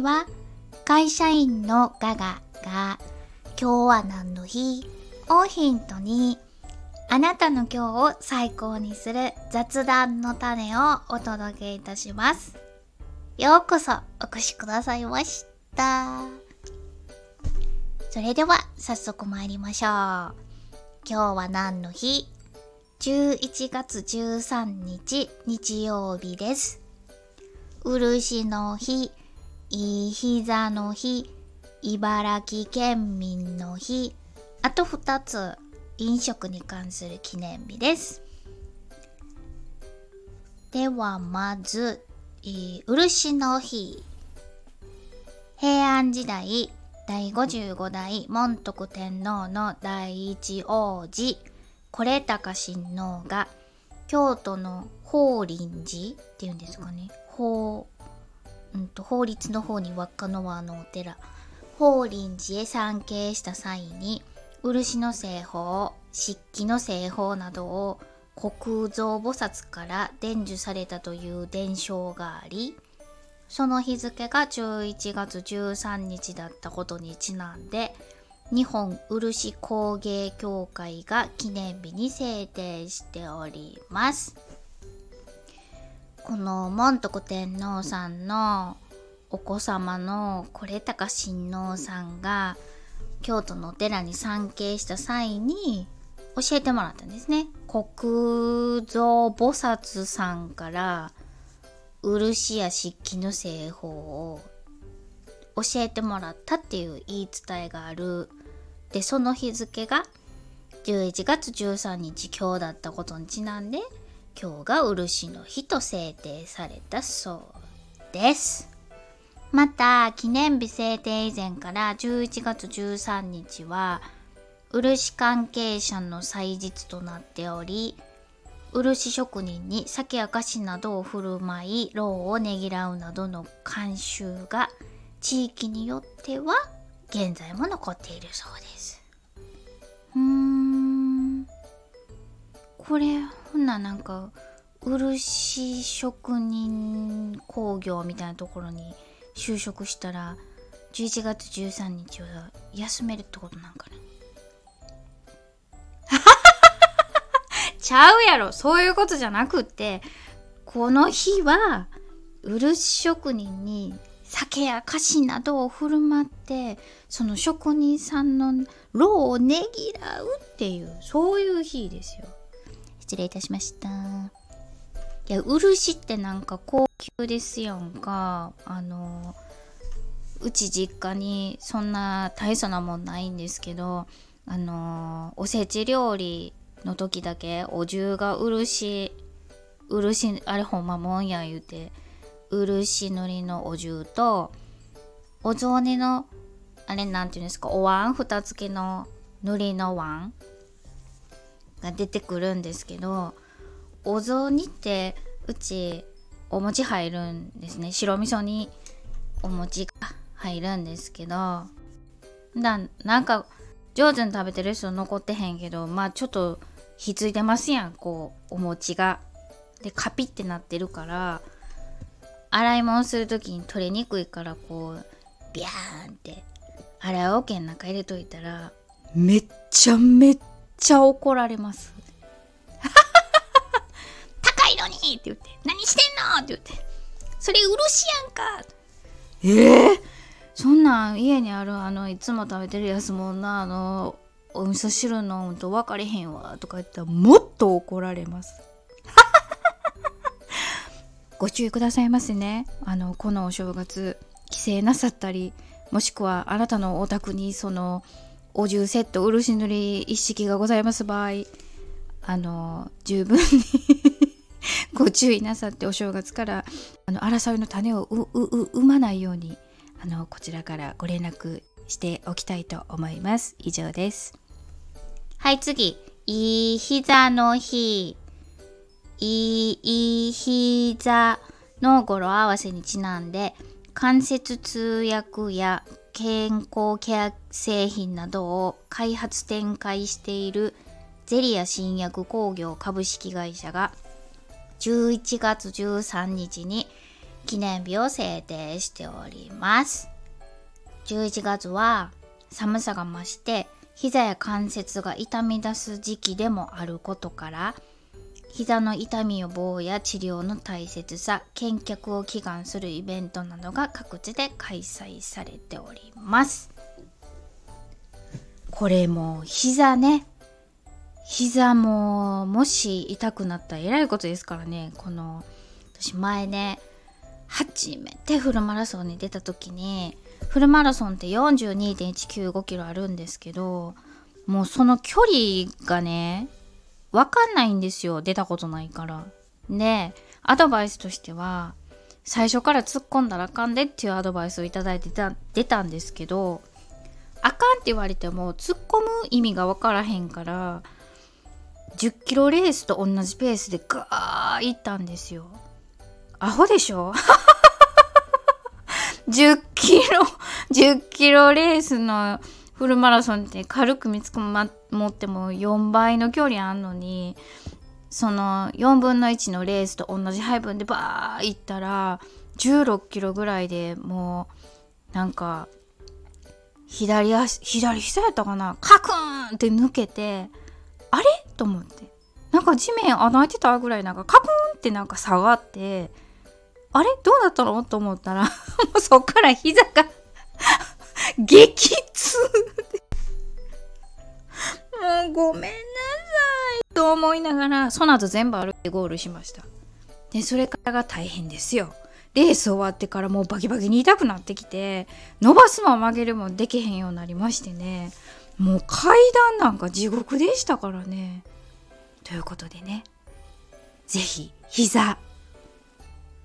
は会社員のガガが今日は何の日？をヒントにあなたの今日を最高にする雑談の種をお届けいたします。ようこそお越しくださいました。それでは早速参りましょう。今日は何の日 ?11 月13日日曜日です。漆の日、いい膝の日、茨城県民の日、あと2つ飲食に関する記念日です。ではまず、え、漆の日。平安時代第55代門徳天皇の第一王子、是高親王が京都の法輪寺っていうんですかね。法、うんと、法律の方に輪っかの輪のお寺。法輪寺へ参詣した際に、漆の製法、漆器の製法などを国蔵菩薩から伝授されたという伝承があり、その日付が11月13日だったことにちなんで、日本漆工芸協会が記念日に制定しております。この門徳天皇さんのお子様の是高親王さんが京都のお寺に参詣した際に教えてもらったんですね。国蔵菩薩さんから漆や漆器の製法を教えてもらったっていう言い伝えがある。で、その日付が11月13日今日だったことにちなんで今日が漆の日と制定されたそうです。また、記念日制定以前から11月13日は、漆関係者の祭日となっており、漆職人に酒や菓子などを振る舞い、労をねぎらうなどの慣習が地域によっては現在も残っているそうです。これ、ほんななんか、漆職人工業みたいなところに就職したら11月13日は休めるってことなんかな。ちゃうやろ。そういうことじゃなくってこの日は漆職人に酒や菓子などを振る舞ってその職人さんの労をねぎらうっていうそういう日ですよ。失礼いたしました。いや漆ってなんか高級ですやんか。あのうち実家にそんな大層なもんないんですけどあのおせち料理の時だけお重が漆漆あれほんまもんや言うて漆塗りのお重とお雑煮のあれなんていうんですかお椀蓋付きの塗りの椀が出てくるんですけどお雑煮ってうちお餅入るんですね。白味噌にお餅が入るんですけどだなんか上手に食べてる人残ってへんけどまあちょっとひついてますやん。こうお餅が。でカピってなってるから洗い物する時に取れにくいからこうビャーンって洗い桶の中入れといたらめっちゃめちゃ怒られます。いのにって言って、何してんのって言って、それ漆やんか。ええー、そんなん家にあるあの、いつも食べてるやつもんな、あの、お味噌汁飲むと分かれへんわ。とか言ったらもっと怒られます。ご注意くださいませね。あの、このお正月、帰省なさったり、もしくはあなたのお宅にその、お重セット漆塗り一式がございます場合、あの、十分に ご注意なさってお正月からあの争いの種を生まないようにあのこちらからご連絡しておきたいと思います。以上です。はい、次。いい膝の日。いい膝の語呂合わせにちなんで、関節通訳や健康ケア製品などを開発展開しているゼリア新薬工業株式会社が11月13日に記念日を制定しております。11月は寒さが増して膝や関節が痛み出す時期でもあることから膝の痛み予防や治療の大切さ健脚を祈願するイベントなどが各地で開催されております。これも膝ね。膝ももし痛くなったらえらいことですからね。この私前ね初めてフルマラソンに出た時にフルマラソンって42.195キロあるんですけどもうその距離がねわかんないんですよ。出たことないから。でアドバイスとしては最初から突っ込んだらあかんでっていうアドバイスをいただいてた出たんですけどあかんって言われても突っ込む意味が分からへんから10キロレースと同じペースでガーいったんですよ。アホでしょ？10キロ、10キロレースのフルマラソンって軽く見つかま持っても4倍の距離あんのに、その4分の1のレースと同じ配分でバーいったら、16キロぐらいでもう、なんか、左足、左膝やったかな？カクーンって抜けて、あれ？と思って。なんか地面穴開いてたぐらいなんかカクーンってなんか下がって、あれ？どうだったの？と思ったら もうそっから膝が激ごめんなさいと思いながら、その後全部歩いてゴールしました。で、それからが大変ですよ。レース終わってからもうバキバキに痛くなってきて、伸ばすも曲げるもできへんようになりましてね。もう階段なんか地獄でしたからね。ということでね、是非膝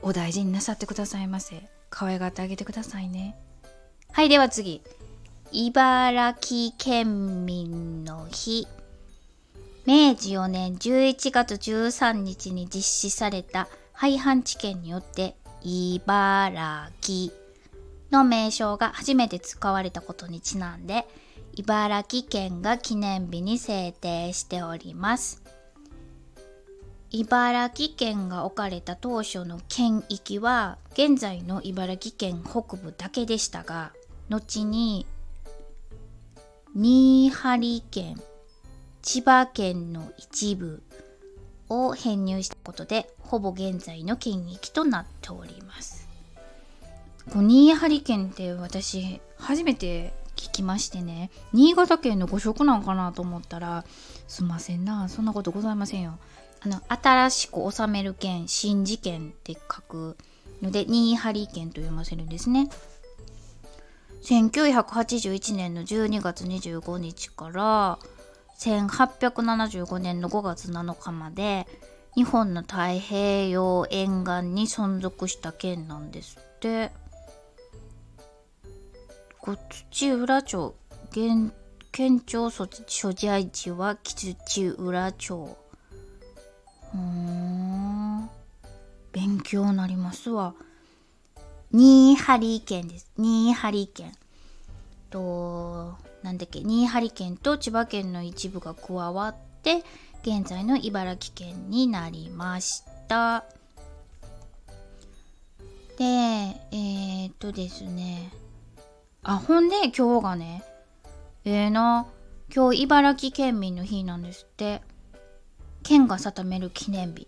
お大事になさってくださいませ。可愛がってあげてくださいね。はい、では次。茨城県民の日。明治4年11月13日に実施された廃藩置県によって茨城の名称が初めて使われたことにちなんで茨城県が記念日に制定しております。茨城県が置かれた当初の県域は現在の茨城県北部だけでしたが後に新張県千葉県の一部を編入したことでほぼ現在の県域となっております。こ新張県って私初めて聞きましてね。新潟県の誤植なんかなと思ったらすんませんな。そんなことございませんよ。あの新しく治める県新事件って書くので新張県と読ませるんですね。1981年の12月25日から1875年の5月7日まで日本の太平洋沿岸に存続した県なんですって。土浦町県庁所在地は土浦町。うん。勉強になりますわ。新張県です。新張県。となんだっけ新張県と千葉県の一部が加わって現在の茨城県になりました。でえー、っとですね。あほんで今日がねええー、な今日茨城県民の日なんですって。県が定める記念日。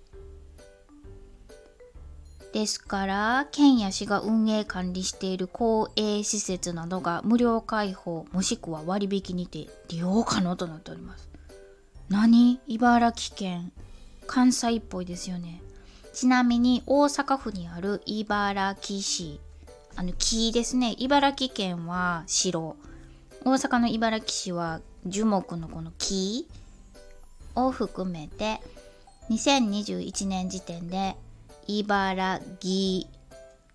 ですから県や市が運営管理している公営施設などが無料開放もしくは割引にて利用可能となっております。何？茨城県関西っぽいですよね。ちなみに大阪府にある茨城市あの木ですね。茨城県は城。大阪の茨城市は樹木のこの木を含めて2021年時点で茨城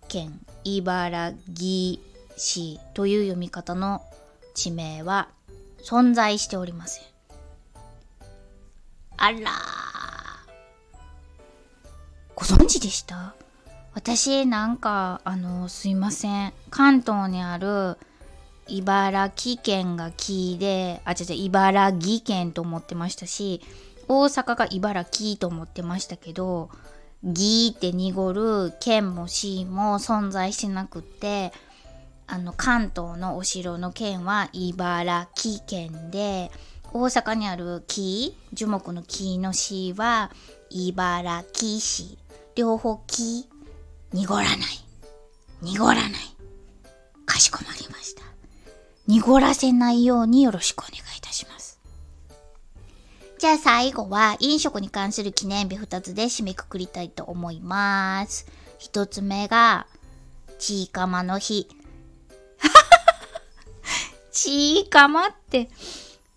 県茨城市という読み方の地名は存在しておりません。あらご存知でした？私なんかあのすいません。関東にある茨城県が木で、あ、違う違う、茨城県と思ってましたし、大阪が茨城と思ってましたけど、ギーって濁る県も市も存在しなくってあの関東のお城の県は茨城県で大阪にある木樹木の木の市は茨城市。両方木濁らない。濁らない。かしこまりました。濁らせないようによろしくお願いします。じゃあ最後は飲食に関する記念日2つで締めくくりたいと思います。1つ目がちいかまの日。ちいかまって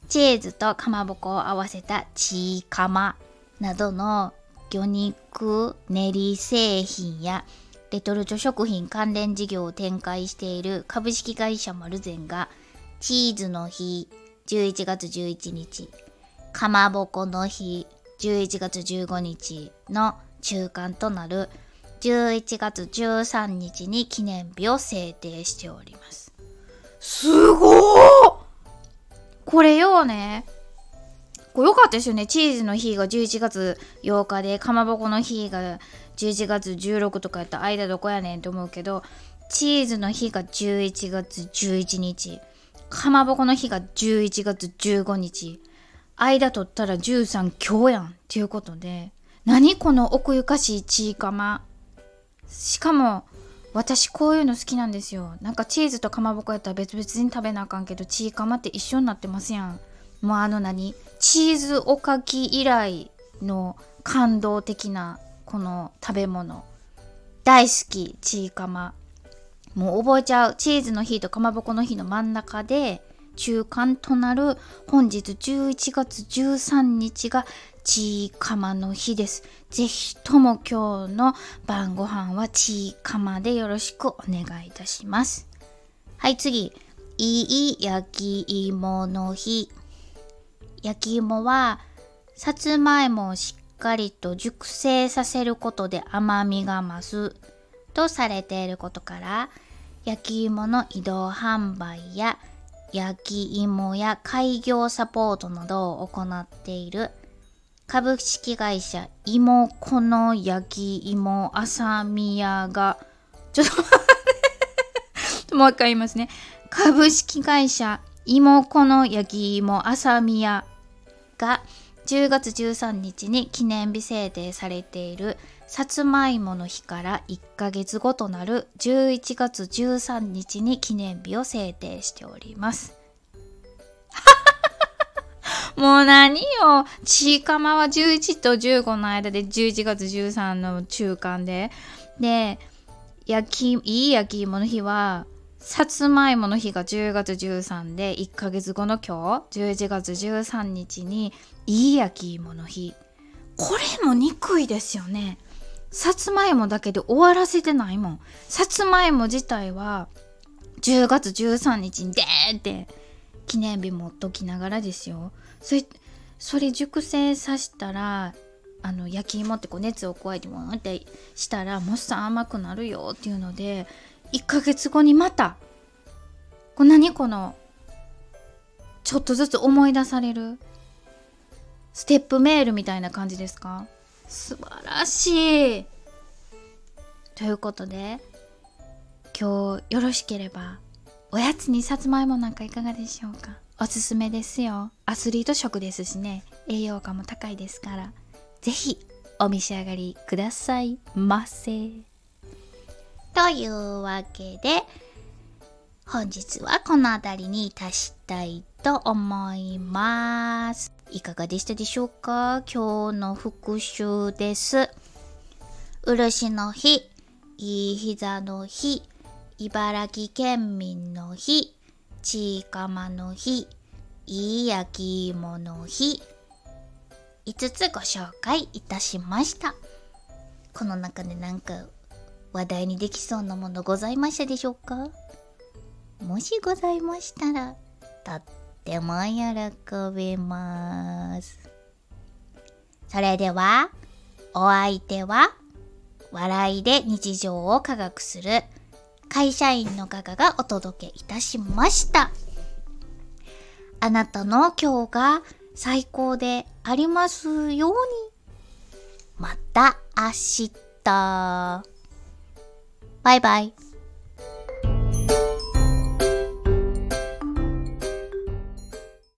チーズとかまぼこを合わせたちいかまなどの魚肉練り製品やレトルト食品関連事業を展開している株式会社マルゼンがチーズの日11月11日。かまぼこの日11月15日の中間となる11月13日に記念日を制定しております。すごーこれよね。これよかったですよね。チーズの日が11月8日で、かまぼこの日が11月16とかやった間どこやねんと思うけど、チーズの日が11月11日。かまぼこの日が11月15日。間取ったら13今日やんっていうことで。何この奥ゆかしいチーカマ。しかも、私こういうの好きなんですよ。なんかチーズとかまぼこやったら別々に食べなあかんけどチーカマって一緒になってますやん。もうあの何チーズおかき以来の感動的なこの食べ物。大好きチーカマもう覚えちゃう。チーズの日とかまぼこの日の真ん中で中間となる本日11月13日がちーかまの日です。ぜひとも今日の晩ご飯はちーかまでよろしくお願いいたします。はい、次。いい焼き芋の日。焼き芋は、さつまいもをしっかりと熟成させることで甘みが増すとされていることから、焼き芋の移動販売や焼き芋や開業サポートなどを行っている株式会社芋この焼き芋朝宮が、ちょっと待って もう一回言いますね。株式会社芋この焼き芋朝宮が10月13日に記念日制定されているさつまいもの日から1ヶ月後となる11月13日に記念日を制定しております。もう何よ。ちいかまは11と15の間で11月13の中間で。で、焼き、いい焼き芋の日は、さつまいもの日が10月13で、1ヶ月後の今日、11月13日に、いい焼き芋の日。これも憎いですよね。さつまいもだけで終わらせてないもん。さつまいも自体は、10月13日にでーって記念日持っときながらですよ。それそれ熟成させたらあの焼き芋ってこう熱を加えてもってしたらもっさ甘くなるよっていうので1ヶ月後にまたこれ何このちょっとずつ思い出されるステップメールみたいな感じですか？素晴らしいということで今日よろしければおやつにさつまいもなんかいかがでしょうか？おすすめですよ。アスリート食ですしね、栄養価も高いですから、ぜひお召し上がりくださいませ。というわけで、本日はこの辺りに達したいと思います。いかがでしたでしょうか？今日の復習です。漆の日、いい膝の日、茨城県民の日、ちいかまの日、いい焼き芋の日、5つご紹介いたしました。この中でなんか話題にできそうなものございましたでしょうか？もしございましたら、とっても喜びます。それでは、お相手は、笑いで日常を科学する会社員のガガがお届けいたしました。あなたの今日が最高でありますように。また明日。バイバイ。